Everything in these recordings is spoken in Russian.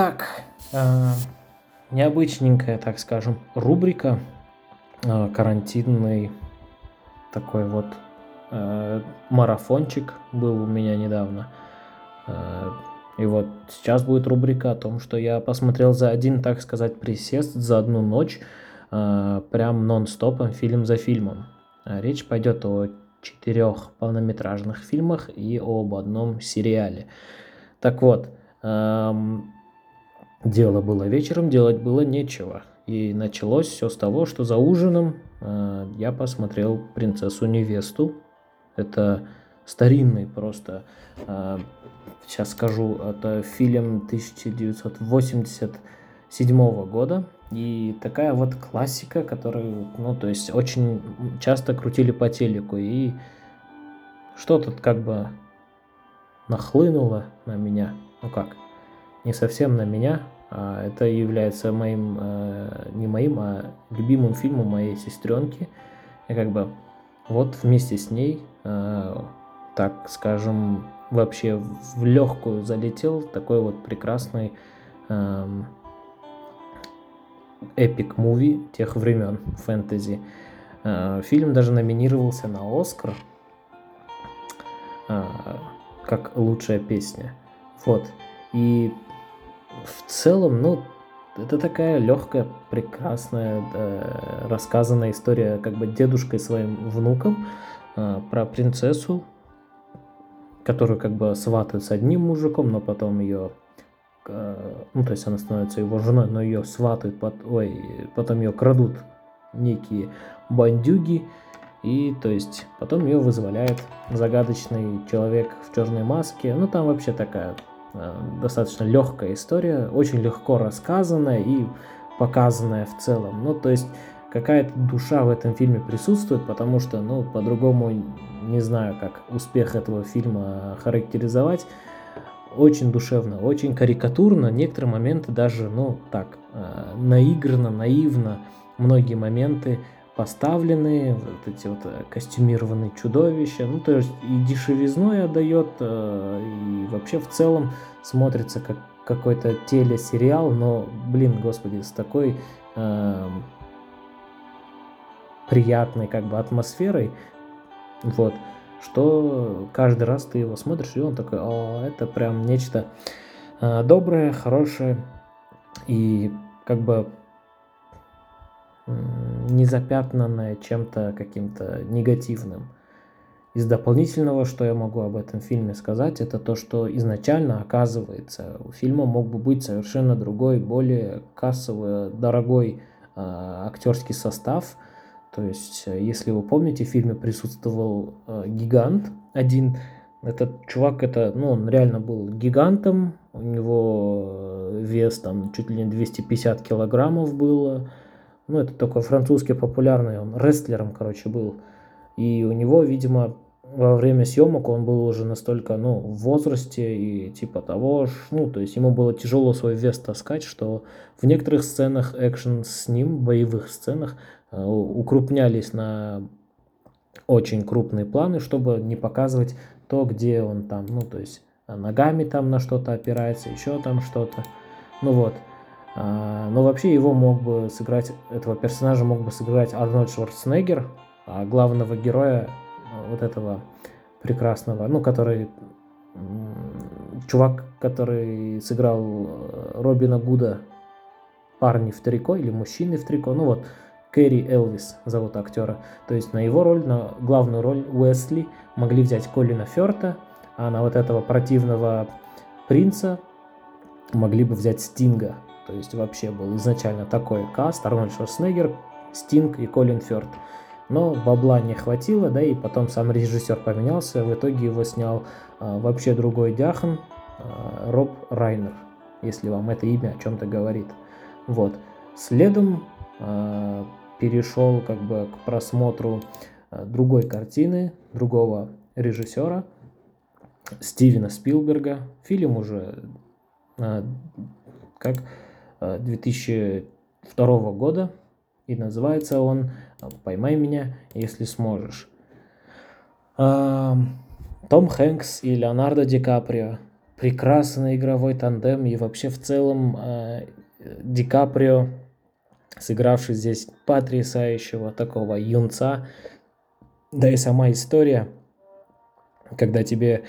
Так, э, необычненькая, так скажем, рубрика, э, карантинный такой вот э, марафончик был у меня недавно. И вот сейчас будет рубрика о том, что я посмотрел за один, так сказать, присест, за одну ночь, прям нон-стопом, фильм за фильмом. Э, речь пойдет о четырех полнометражных фильмах и об одном сериале. Так вот, эм, дело было вечером, делать было нечего. И началось все с того, что за ужином э, я посмотрел «Принцессу невесту». Это старинный просто, э, сейчас скажу, это фильм 1987 года. И такая вот классика, которую, ну, то есть очень часто крутили по телеку. И что-то как бы нахлынуло на меня. Ну как, не совсем на меня, а это является моим, э, не моим, а любимым фильмом моей сестренки. И как бы вот вместе с ней, э, так скажем, вообще в легкую залетел такой вот прекрасный эм, эпик муви тех времен фэнтези. Э, фильм даже номинировался на Оскар как лучшая песня. Вот. И в целом, ну, это такая легкая, прекрасная, э, рассказанная история как бы дедушкой своим внуком э, про принцессу, которую как бы сватают с одним мужиком, но потом ее, э, ну, то есть она становится его женой, но ее сватают, под, ой, потом ее крадут некие бандюги, и то есть потом ее вызволяет загадочный человек в черной маске. Ну там вообще такая достаточно легкая история, очень легко рассказанная и показанная в целом. Ну, то есть какая-то душа в этом фильме присутствует, потому что, ну, по-другому не знаю, как успех этого фильма характеризовать. Очень душевно, очень карикатурно, некоторые моменты даже, ну, так, э, наигранно, наивно, многие моменты поставлены, вот эти вот э, костюмированные чудовища, ну то есть и дешевизной отдает, э, и вообще в целом смотрится как какой-то телесериал, но, блин, господи, с такой э, приятной как бы атмосферой, вот, что каждый раз ты его смотришь, и он такой, о, это прям нечто э, доброе, хорошее, и как бы не запятнанное чем-то каким-то негативным. Из дополнительного, что я могу об этом фильме сказать, это то, что изначально, оказывается, у фильма мог бы быть совершенно другой, более кассовый, дорогой э, актерский состав. То есть, э, если вы помните, в фильме присутствовал э, гигант один. Этот чувак, это, ну, он реально был гигантом, у него э, вес там чуть ли не 250 килограммов было, ну, это такой французский популярный, он рестлером, короче, был. И у него, видимо, во время съемок он был уже настолько, ну, в возрасте и типа того, ну, то есть ему было тяжело свой вес таскать, что в некоторых сценах экшен с ним, боевых сценах, э, укрупнялись на очень крупные планы, чтобы не показывать то, где он там, ну, то есть ногами там на что-то опирается, еще там что-то. Ну вот. А, но вообще его мог бы сыграть, этого персонажа мог бы сыграть Арнольд Шварценеггер, а главного героя а, вот этого прекрасного, ну, который чувак, который сыграл э, Робина Гуда парни в трико или мужчины в трико, ну вот, Кэрри Элвис зовут актера. То есть на его роль, на главную роль Уэсли могли взять Колина Ферта, а на вот этого противного принца могли бы взять Стинга. То есть вообще был изначально такой каст, Арнольд Шварценеггер, Стинг и Колин Фёрд. Но бабла не хватило, да, и потом сам режиссер поменялся, в итоге его снял а, вообще другой Дяхан, а, Роб Райнер, если вам это имя о чем-то говорит. Вот. Следом а, перешел как бы к просмотру а, другой картины, другого режиссера, Стивена Спилберга. Фильм уже а, как 2002 года, и называется он «Поймай меня, если сможешь». Том Хэнкс и Леонардо Ди Каприо прекрасный игровой тандем и вообще в целом э, Ди Каприо, сыгравший здесь потрясающего такого юнца, да и сама история, когда тебе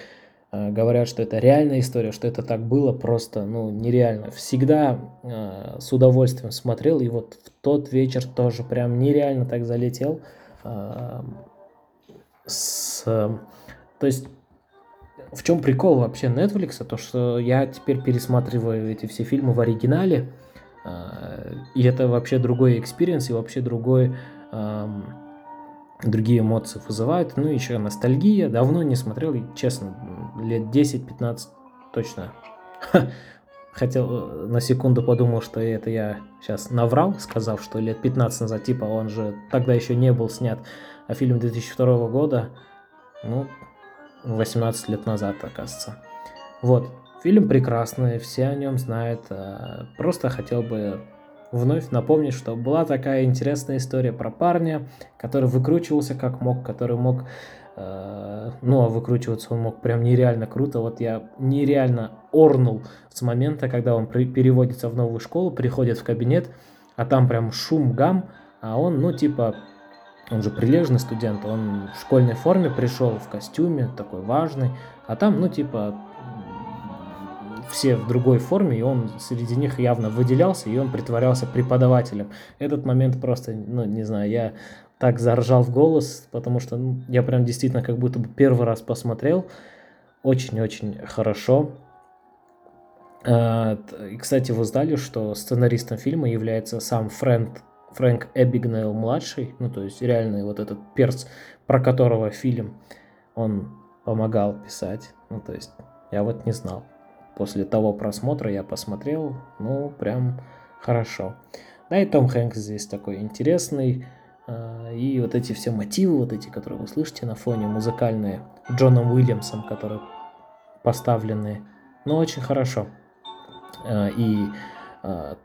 говорят, что это реальная история, что это так было, просто, ну, нереально. Всегда э, с удовольствием смотрел, и вот в тот вечер тоже прям нереально так залетел. Э, с, то есть, в чем прикол вообще Netflix? То, что я теперь пересматриваю эти все фильмы в оригинале, э, и это вообще другой experience, и вообще другой... Э, другие эмоции вызывают. Ну, еще ностальгия. Давно не смотрел, честно, лет 10-15 точно. Хотел, э, на секунду подумал, что это я сейчас наврал, сказав, что лет 15 назад, типа, он же тогда еще не был снят, а фильм 2002 года, ну, 18 лет назад, оказывается. Вот, фильм прекрасный, все о нем знают, э, просто хотел бы вновь напомнить, что была такая интересная история про парня, который выкручивался как мог, который мог, ну а выкручиваться он мог прям нереально круто. Вот я нереально орнул с момента, когда он переводится в новую школу, приходит в кабинет, а там прям шум, гам, а он, ну типа, он же прилежный студент, он в школьной форме пришел, в костюме, такой важный, а там, ну типа, все в другой форме, и он среди них явно выделялся, и он притворялся преподавателем. Этот момент просто, ну, не знаю, я так заржал в голос, потому что ну, я прям действительно как будто бы первый раз посмотрел. Очень-очень хорошо. А, и, кстати, вы знали, что сценаристом фильма является сам Фрэнк, Фрэнк Эбигнейл младший, ну то есть реальный вот этот перц, про которого фильм он помогал писать. Ну то есть я вот не знал после того просмотра я посмотрел, ну, прям хорошо. Да, и Том Хэнкс здесь такой интересный. А, и вот эти все мотивы, вот эти, которые вы слышите на фоне, музыкальные, Джоном Уильямсом, которые поставлены, ну, очень хорошо. А, и а,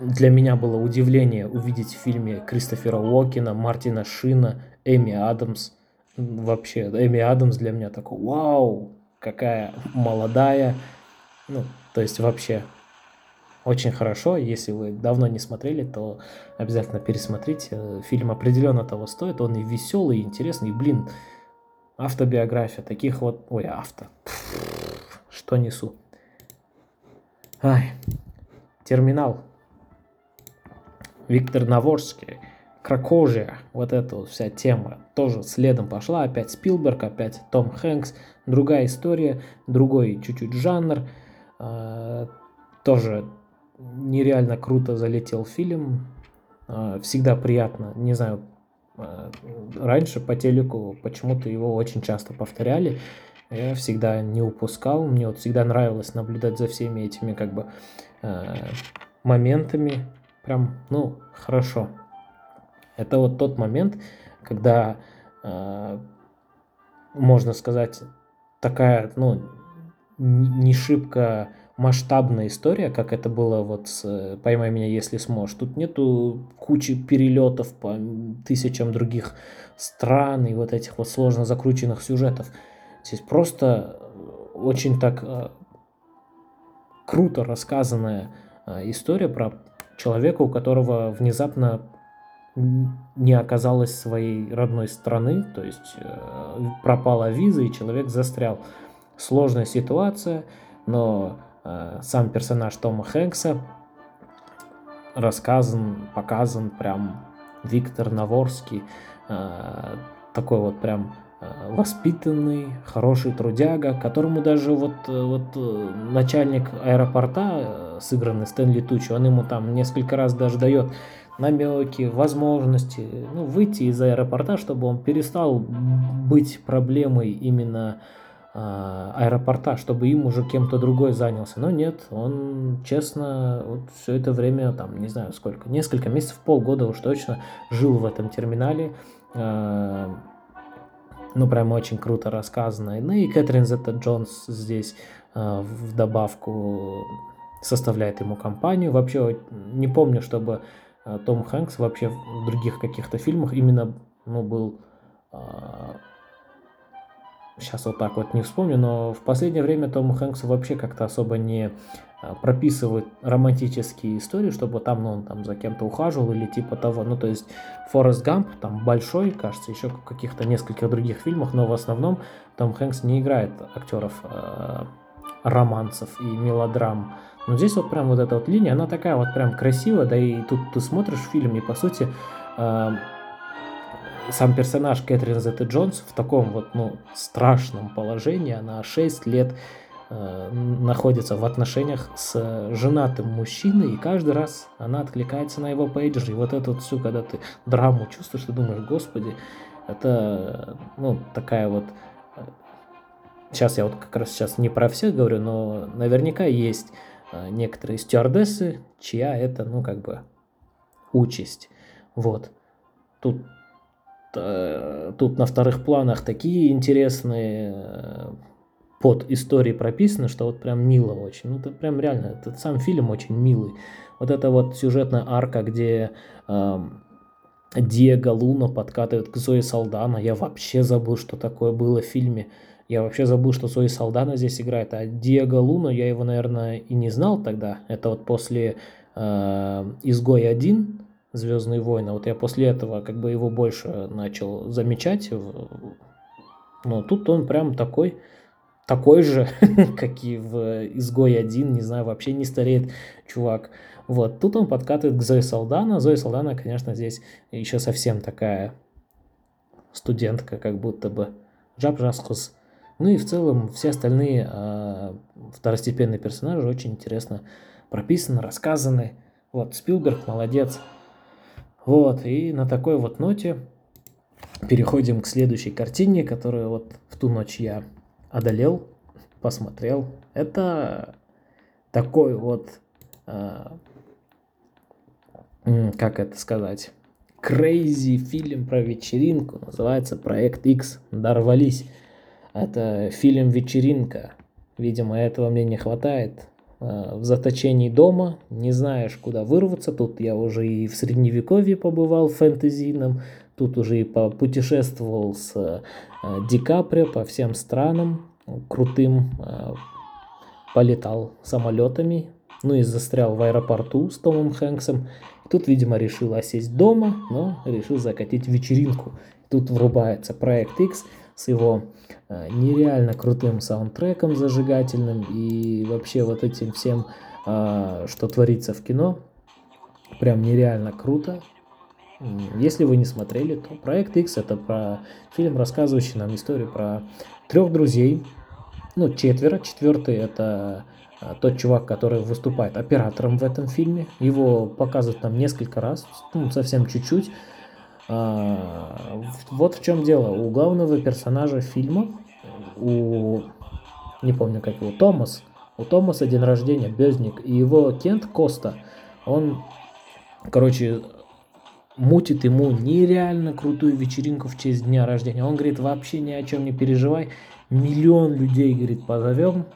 для меня было удивление увидеть в фильме Кристофера Уокена, Мартина Шина, Эми Адамс. Вообще, Эми Адамс для меня такой, вау, какая молодая, ну, то есть вообще очень хорошо. Если вы давно не смотрели, то обязательно пересмотрите. Фильм определенно того стоит. Он и веселый, и интересный. И, блин, автобиография таких вот... Ой, авто. Что несу? Ай. Терминал. Виктор Наворский. Кракожия. Вот эта вот вся тема тоже следом пошла. Опять Спилберг, опять Том Хэнкс. Другая история, другой чуть-чуть жанр. А, тоже нереально круто залетел фильм. А, всегда приятно, не знаю, а, раньше по телеку почему-то его очень часто повторяли. Я всегда не упускал. Мне вот всегда нравилось наблюдать за всеми этими как бы моментами. Прям, ну, хорошо. Это вот тот момент, когда, можно сказать, такая, ну, не шибко масштабная история, как это было вот с «Поймай меня, если сможешь». Тут нету кучи перелетов по тысячам других стран и вот этих вот сложно закрученных сюжетов. Здесь просто очень так э, круто рассказанная э, история про человека, у которого внезапно не оказалось своей родной страны, то есть э, пропала виза и человек застрял сложная ситуация, но э, сам персонаж Тома Хэнкса рассказан, показан прям Виктор Наворский, э, такой вот прям э, воспитанный, хороший трудяга, которому даже вот, э, вот э, начальник аэропорта, сыгранный Стэнли Тучи, он ему там несколько раз даже дает намеки, возможности ну, выйти из аэропорта, чтобы он перестал быть проблемой именно а, аэропорта, чтобы им уже кем-то другой занялся. Но нет, он честно вот все это время, там, не знаю сколько, несколько месяцев, полгода уж точно жил в этом терминале. А, ну, прям очень круто рассказано. Ну и Кэтрин Зетта Джонс здесь а, в добавку составляет ему компанию. Вообще не помню, чтобы Том Хэнкс вообще в других каких-то фильмах именно ну, был сейчас вот так вот не вспомню, но в последнее время Тому Хэнксу вообще как-то особо не а, прописывают романтические истории, чтобы там, ну, он там за кем-то ухаживал или типа того. Ну, то есть Форест Гамп там большой, кажется, еще в каких-то нескольких других фильмах, но в основном Том Хэнкс не играет актеров э, романсов и мелодрам. Но здесь вот прям вот эта вот линия, она такая вот прям красивая, да и тут ты смотришь фильм, и по сути э, сам персонаж Кэтрин Зетта Джонс в таком вот, ну, страшном положении, она 6 лет э, находится в отношениях с женатым мужчиной, и каждый раз она откликается на его пейджер, и вот это вот всю, когда ты драму чувствуешь, ты думаешь, господи, это, ну, такая вот сейчас я вот как раз сейчас не про всех говорю, но наверняка есть э, некоторые стюардессы, чья это, ну, как бы, участь. Вот. Тут Э, тут на вторых планах такие интересные э, под истории прописаны, что вот прям мило очень. Ну, это прям реально, этот сам фильм очень милый. Вот эта вот сюжетная арка, где э, Диего Луна подкатывает к Зои Салдана. Я вообще забыл, что такое было в фильме. Я вообще забыл, что Зои Салдана здесь играет. А Диего Луна, я его, наверное, и не знал тогда. Это вот после э, «Изгой 1», Звездные войны. Вот я после этого как бы его больше начал замечать. Но тут он прям такой, такой же, как и в Изгой 1, не знаю, вообще не стареет чувак. Вот, тут он подкатывает к Зои Салдана. Зои Салдана, конечно, здесь еще совсем такая студентка, как будто бы. Джаб Жаскус. Ну и в целом все остальные э, второстепенные персонажи очень интересно прописаны, рассказаны. Вот, Спилберг молодец. Вот, и на такой вот ноте переходим к следующей картине, которую вот в ту ночь я одолел, посмотрел. Это такой вот, э, как это сказать, crazy фильм про вечеринку, называется «Проект X». Дорвались. Это фильм «Вечеринка». Видимо, этого мне не хватает. Э, в заточении дома, не знаешь, куда вырваться. Тут я уже и в средневековье побывал фэнтезийном, тут уже и путешествовал с э, Ди Каприо по всем странам, крутым, э, полетал самолетами, ну и застрял в аэропорту с Томом Хэнксом. Тут, видимо, решил осесть дома, но решил закатить вечеринку. Тут врубается проект X – с его нереально крутым саундтреком зажигательным и вообще вот этим всем, э, что творится в кино. Прям нереально круто. Если вы не смотрели, то проект X это про фильм, рассказывающий нам историю про трех друзей, ну, четверо. Четвертый это э, тот чувак, который выступает оператором в этом фильме. Его показывают там несколько раз, ну, совсем чуть-чуть. А, вот в чем дело. У главного персонажа фильма, у не помню как его, Томас, у Томаса день рождения, Безник, и его Кент Коста, он, короче, мутит ему нереально крутую вечеринку в честь дня рождения. Он говорит, вообще ни о чем не переживай, миллион людей, говорит, позовем.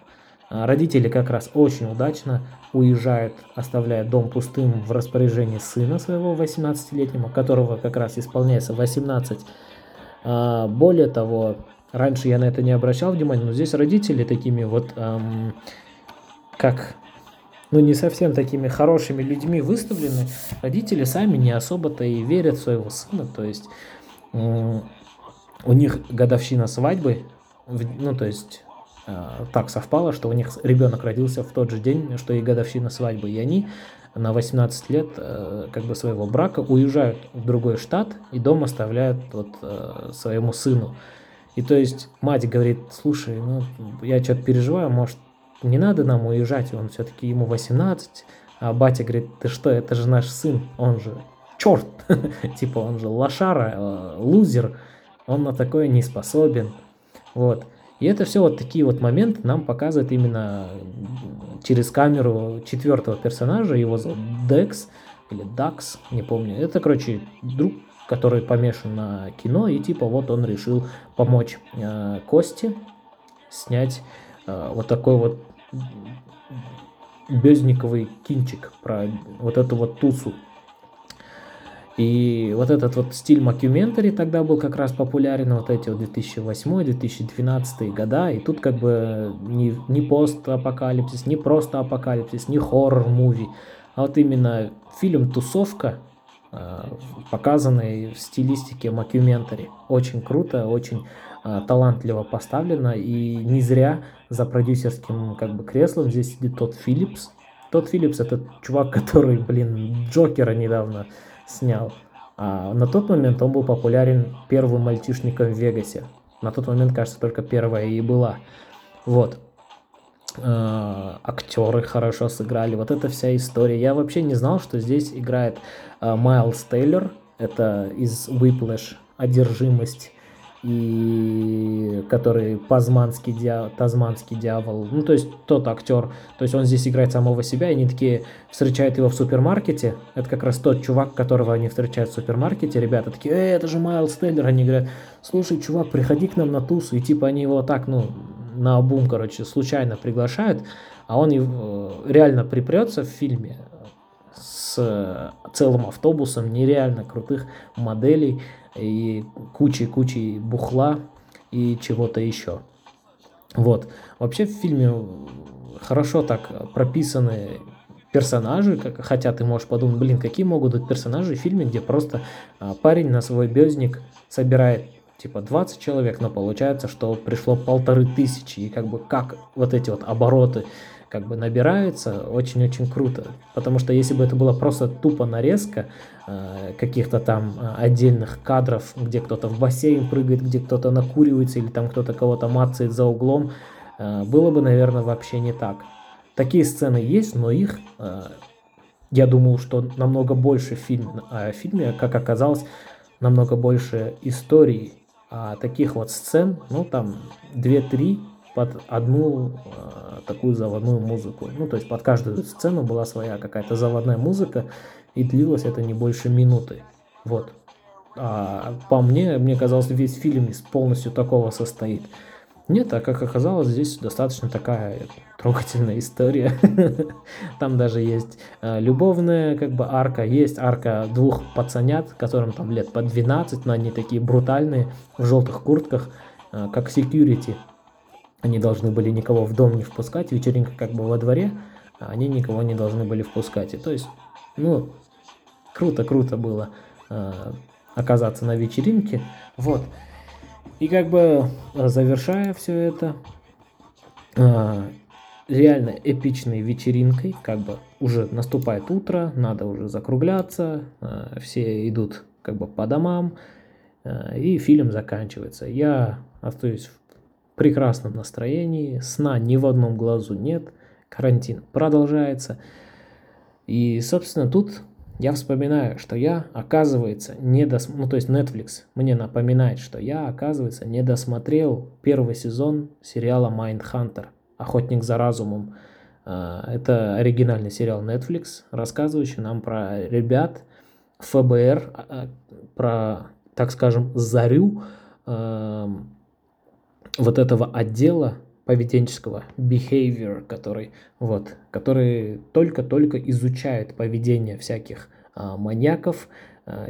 А родители как раз очень удачно уезжает, оставляя дом пустым в распоряжении сына своего 18-летнего, которого как раз исполняется 18. А, более того, раньше я на это не обращал внимания, но здесь родители такими вот, эм, как, ну не совсем такими хорошими людьми выставлены, родители сами не особо-то и верят в своего сына, то есть э, у них годовщина свадьбы, ну то есть так совпало, что у них ребенок родился в тот же день, что и годовщина свадьбы, и они на 18 лет э, как бы своего брака уезжают в другой штат и дом оставляют вот э, своему сыну. И то есть мать говорит, слушай, ну я что-то переживаю, может не надо нам уезжать, он все-таки ему 18, а батя говорит, ты что, это же наш сын, он же черт, типа он же лошара, лузер, он на такое не способен, вот. И это все вот такие вот моменты нам показывает именно через камеру четвертого персонажа, его зовут Декс или Дакс, не помню. Это, короче, друг, который помешан на кино, и типа вот он решил помочь э, Косте снять э, вот такой вот безниковый кинчик про вот эту вот тусу. И вот этот вот стиль мокюментари тогда был как раз популярен, вот эти вот 2008-2012 года, и тут как бы не, не постапокалипсис, не просто апокалипсис, не horror movie, а вот именно фильм «Тусовка», э, показанный в стилистике мокюментари. Очень круто, очень э, талантливо поставлено, и не зря за продюсерским как бы креслом здесь сидит Тодд Филлипс. Тодд Филлипс это чувак, который, блин, Джокера недавно снял. А на тот момент он был популярен первым мальчишником в Вегасе. На тот момент, кажется, только первая и была. Вот. А, актеры хорошо сыграли. Вот эта вся история. Я вообще не знал, что здесь играет а, Майлз Тейлор. Это из Whiplash «Одержимость» и который Пазманский дьявол, Тазманский дьявол, ну то есть тот актер, то есть он здесь играет самого себя, и они такие встречают его в супермаркете, это как раз тот чувак, которого они встречают в супермаркете, ребята такие, эй, это же Майлз Тейлор, они говорят, слушай, чувак, приходи к нам на тусу, и типа они его так, ну, на обум, короче, случайно приглашают, а он э, реально припрется в фильме с целым автобусом нереально крутых моделей, и кучей-кучей бухла и чего-то еще. Вот. Вообще в фильме хорошо так прописаны персонажи, как, хотя ты можешь подумать, блин, какие могут быть персонажи в фильме, где просто а, парень на свой бездник собирает типа 20 человек, но получается, что пришло полторы тысячи, и как бы как вот эти вот обороты как бы набираются, очень-очень круто. Потому что если бы это была просто тупо нарезка э, каких-то там э, отдельных кадров, где кто-то в бассейн прыгает, где кто-то накуривается или там кто-то кого-то мацает за углом, э, было бы, наверное, вообще не так. Такие сцены есть, но их, э, я думал, что намного больше фильм, а в фильме, как оказалось, намного больше истории. А таких вот сцен, ну там 2-3 под одну э, такую заводную музыку. Ну, то есть под каждую сцену была своя какая-то заводная музыка, и длилось это не больше минуты. Вот. А по мне, мне казалось, весь фильм из полностью такого состоит. Нет, а как оказалось, здесь достаточно такая трогательная история. Там даже есть э, любовная как бы арка, есть арка двух пацанят, которым там лет по 12, но они такие брутальные, в желтых куртках, э, как security. Они должны были никого в дом не впускать, вечеринка как бы во дворе, а они никого не должны были впускать. И то есть, ну, круто-круто было э, оказаться на вечеринке. Вот. И как бы завершая все это, э, реально эпичной вечеринкой, как бы уже наступает утро, надо уже закругляться, э, все идут как бы по домам, э, и фильм заканчивается. Я остаюсь в прекрасном настроении, сна ни в одном глазу нет, карантин продолжается. И, собственно, тут я вспоминаю, что я, оказывается, не дос... ну то есть Netflix мне напоминает, что я, оказывается, не досмотрел первый сезон сериала Mindhunter, Охотник за разумом. А, это оригинальный сериал Netflix, рассказывающий нам про ребят ФБР, а, а, про, так скажем, зарю вот этого отдела поведенческого behavior, который вот, который только-только изучает поведение всяких а, маньяков, а,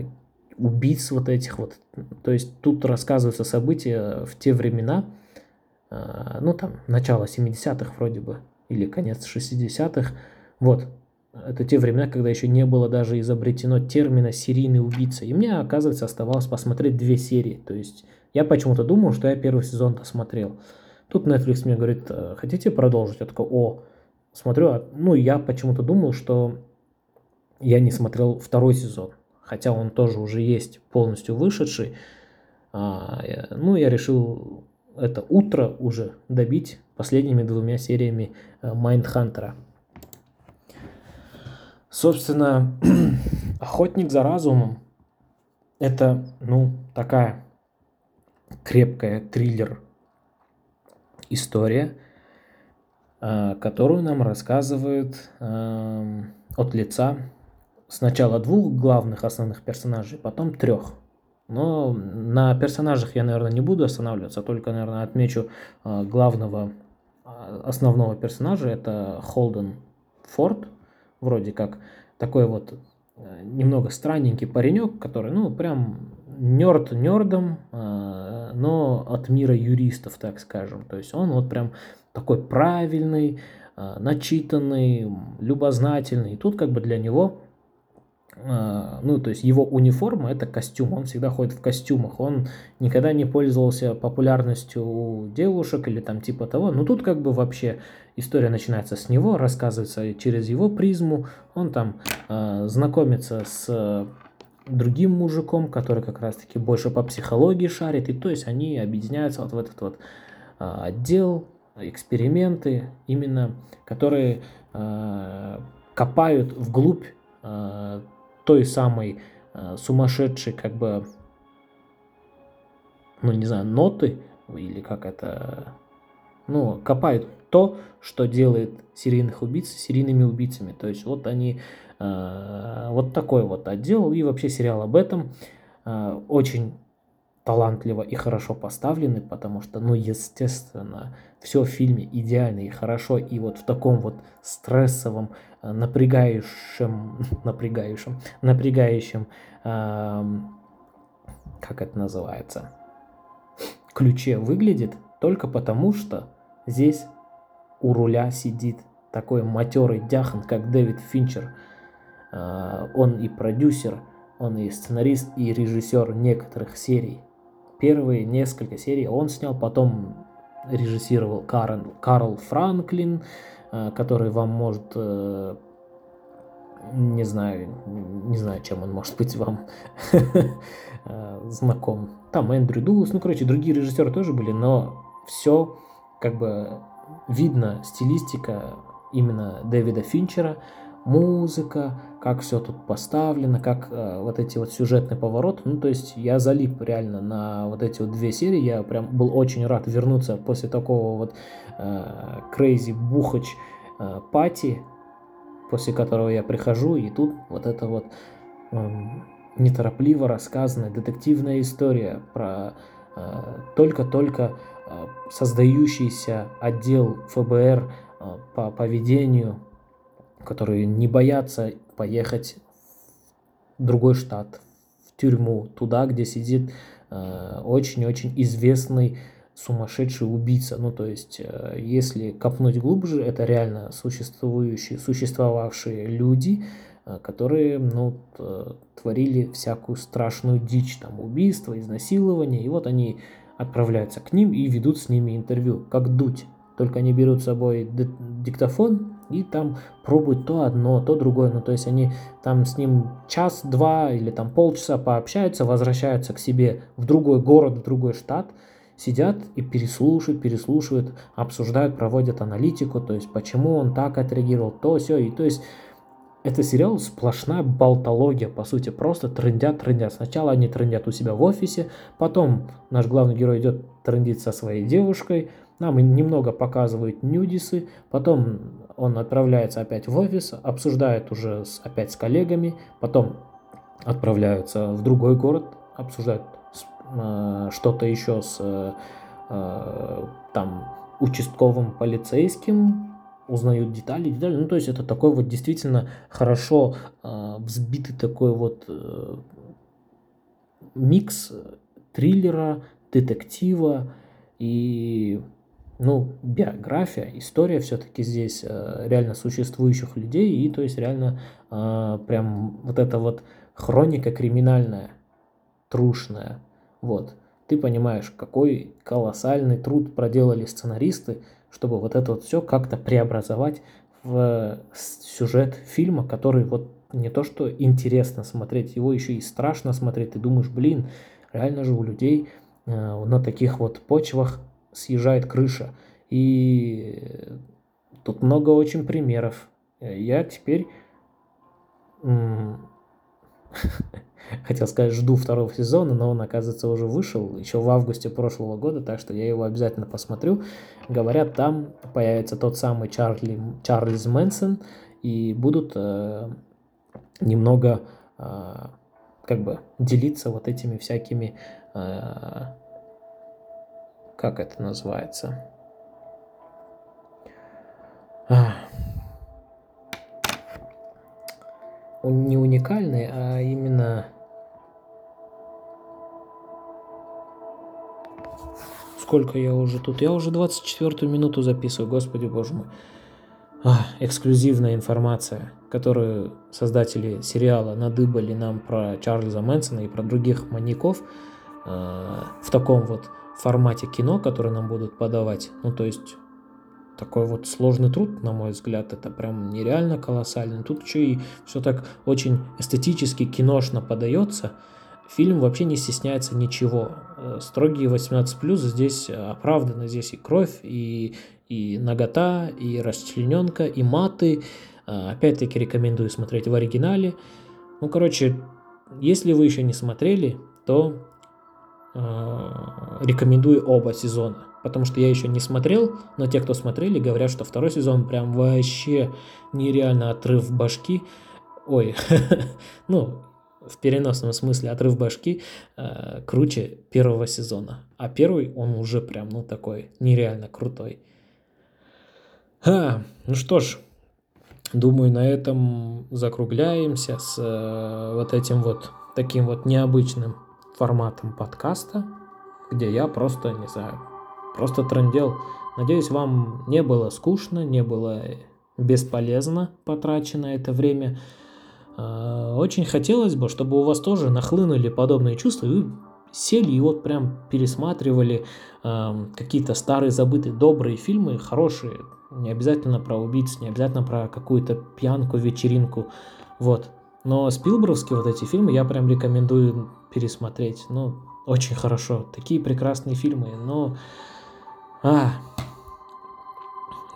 убийц вот этих вот. То есть тут рассказываются события в те времена, а, ну там начало 70-х вроде бы или конец 60-х. Вот, это те времена, когда еще не было даже изобретено термина серийный убийца. И мне, оказывается, оставалось посмотреть две серии. То есть я почему-то думал, что я первый сезон досмотрел. Тут Netflix мне говорит, «Э, хотите продолжить? Я такой, о, смотрю. А, ну, я почему-то думал, что я не смотрел второй сезон. Хотя он тоже уже есть полностью вышедший. А, ну, я решил это утро уже добить последними двумя сериями Майндхантера. Собственно, охотник за разумом это, ну, такая крепкая триллер история, а, которую нам рассказывают от лица сначала двух главных основных персонажей, потом трех. Но на персонажах я, наверное, не буду останавливаться, только, наверное, отмечу а, главного а, основного персонажа, это Холден Форд, вроде как такой вот э, немного странненький паренек, который, ну, прям нерд нердом, но от мира юристов, так скажем. То есть он вот прям такой правильный, э, начитанный, любознательный. И тут как бы для него а, ну, то есть его униформа это костюм, он всегда ходит в костюмах, он никогда не пользовался популярностью у девушек или там типа того, но тут как бы вообще история начинается с него, рассказывается через его призму, он там э, знакомится с другим мужиком, который как раз-таки больше по психологии шарит, и то есть они объединяются вот в этот вот э, отдел, эксперименты, именно которые э, копают вглубь э, той самой сумасшедшей, как бы, ну не знаю, ноты, или как это, ну, копают то, что делает серийных убийц серийными убийцами. То есть вот они, вот такой вот отдел, и вообще сериал об этом э, очень талантливо и хорошо поставлены, потому что, ну, естественно, все в фильме идеально и хорошо, и вот в таком вот стрессовом, э, напрягающем, напрягающем, напрягающем, э, как это называется, ключе выглядит только потому, что здесь у руля сидит такой матерый дяхан, как Дэвид Финчер. Э, он и продюсер, он и сценарист, и режиссер некоторых серий первые несколько серий он снял, потом режиссировал Карл, Карл Франклин, э, который вам может, э, не знаю, не знаю, чем он может быть вам знаком. Там Эндрю Дулас, ну, короче, другие режиссеры тоже были, но все как бы видно стилистика именно Дэвида Финчера, музыка, как все тут поставлено, как э, вот эти вот сюжетные повороты. Ну, то есть я залип реально на вот эти вот две серии. Я прям был очень рад вернуться после такого вот э, crazy бухач э, пати, после которого я прихожу, и тут вот это вот э, неторопливо рассказанная детективная история про э, только-только э, создающийся отдел ФБР э, по поведению которые не боятся поехать в другой штат, в тюрьму, туда, где сидит э, очень-очень известный сумасшедший убийца. Ну, то есть, э, если копнуть глубже, это реально существующие, существовавшие люди, э, которые, ну, творили всякую страшную дичь, там, убийства, изнасилования, и вот они отправляются к ним и ведут с ними интервью, как дуть. Только они берут с собой диктофон, и там пробуют то одно, то другое. Ну, то есть они там с ним час-два или там полчаса пообщаются, возвращаются к себе в другой город, в другой штат, сидят и переслушивают, переслушивают, обсуждают, проводят аналитику, то есть почему он так отреагировал, то, все. И то есть это сериал сплошная болтология, по сути, просто трендят, трендят. Сначала они трендят у себя в офисе, потом наш главный герой идет трендить со своей девушкой, нам немного показывают нюдисы, потом он отправляется опять в офис, обсуждает уже с, опять с коллегами, потом отправляются в другой город, обсуждают э, что-то еще с э, э, там участковым полицейским, узнают детали, детали. Ну, то есть это такой вот действительно хорошо э, взбитый такой вот э, микс триллера, детектива и ну, биография, история все-таки здесь э, реально существующих людей, и то есть реально э, прям вот эта вот хроника криминальная, трушная, вот. Ты понимаешь, какой колоссальный труд проделали сценаристы, чтобы вот это вот все как-то преобразовать в сюжет фильма, который вот не то что интересно смотреть, его еще и страшно смотреть. Ты думаешь, блин, реально же у людей э, на таких вот почвах съезжает крыша. И тут много очень примеров. Я теперь хотел сказать, жду второго сезона, но он, оказывается, уже вышел еще в августе прошлого года, так что я его обязательно посмотрю. Говорят, там появится тот самый Чарли, Чарльз Мэнсон, и будут э, немного э, как бы делиться вот этими всякими э, как это называется? не уникальный, а именно сколько я уже тут? Я уже 24 минуту записываю, господи боже мой. А, эксклюзивная информация, которую создатели сериала надыбали нам про Чарльза Мэнсона и про других маньяков э, в таком вот формате кино, который нам будут подавать. Ну, то есть такой вот сложный труд, на мой взгляд, это прям нереально колоссально. Тут еще и все так очень эстетически, киношно подается – Фильм вообще не стесняется ничего. Э, строгие 18+, здесь оправданы, здесь и кровь, и, и нагота, и расчлененка, и маты. Э, опять-таки рекомендую смотреть в оригинале. Ну, короче, если вы еще не смотрели, то э, рекомендую оба сезона. Потому что я еще не смотрел, но те, кто смотрели, говорят, что второй сезон прям вообще нереально отрыв башки. Ой, ну, в переносном смысле отрыв башки э, круче первого сезона. А первый он уже прям, ну, такой нереально крутой. А, ну что ж, думаю, на этом закругляемся с э, вот этим вот таким вот необычным форматом подкаста, где я просто, не знаю, просто трендел. Надеюсь, вам не было скучно, не было бесполезно потрачено это время. А, очень хотелось бы, чтобы у вас тоже нахлынули подобные чувства, и вы сели и вот прям пересматривали э, какие-то старые забытые добрые фильмы, хорошие, не обязательно про убийц, не обязательно про какую-то пьянку, вечеринку, вот. Но Спилбровские вот эти фильмы я прям рекомендую пересмотреть, ну, очень хорошо, такие прекрасные фильмы, но, а,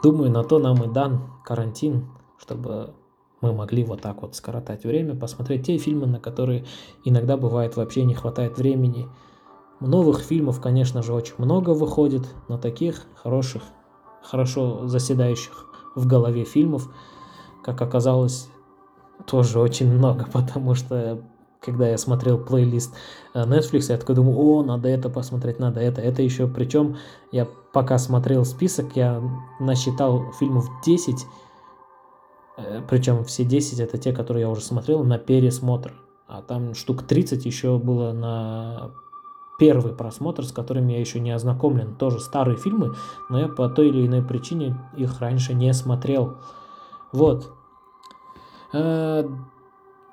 думаю, на то нам и дан карантин, чтобы мы могли вот так вот скоротать время, посмотреть те фильмы, на которые иногда бывает вообще не хватает времени. Новых фильмов, конечно же, очень много выходит, но таких хороших, хорошо заседающих в голове фильмов, как оказалось, тоже очень много, потому что когда я смотрел плейлист э, Netflix, я такой думаю, о, надо это посмотреть, надо это. Это еще, причем я пока смотрел список, я насчитал фильмов 10, Э, Причем все 10 это те, которые я уже смотрел на пересмотр. А там штук 30 еще было на первый просмотр, с которыми я еще не ознакомлен. Тоже старые фильмы, но я по той или иной причине их раньше не смотрел. Вот. Э,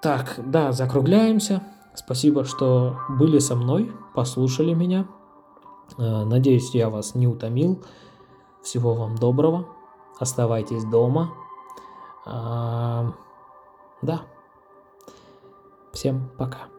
так, да, закругляемся. Спасибо, что были со мной, послушали меня. Э, надеюсь, я вас не утомил. Всего вам доброго. Оставайтесь дома. А, да. Всем пока.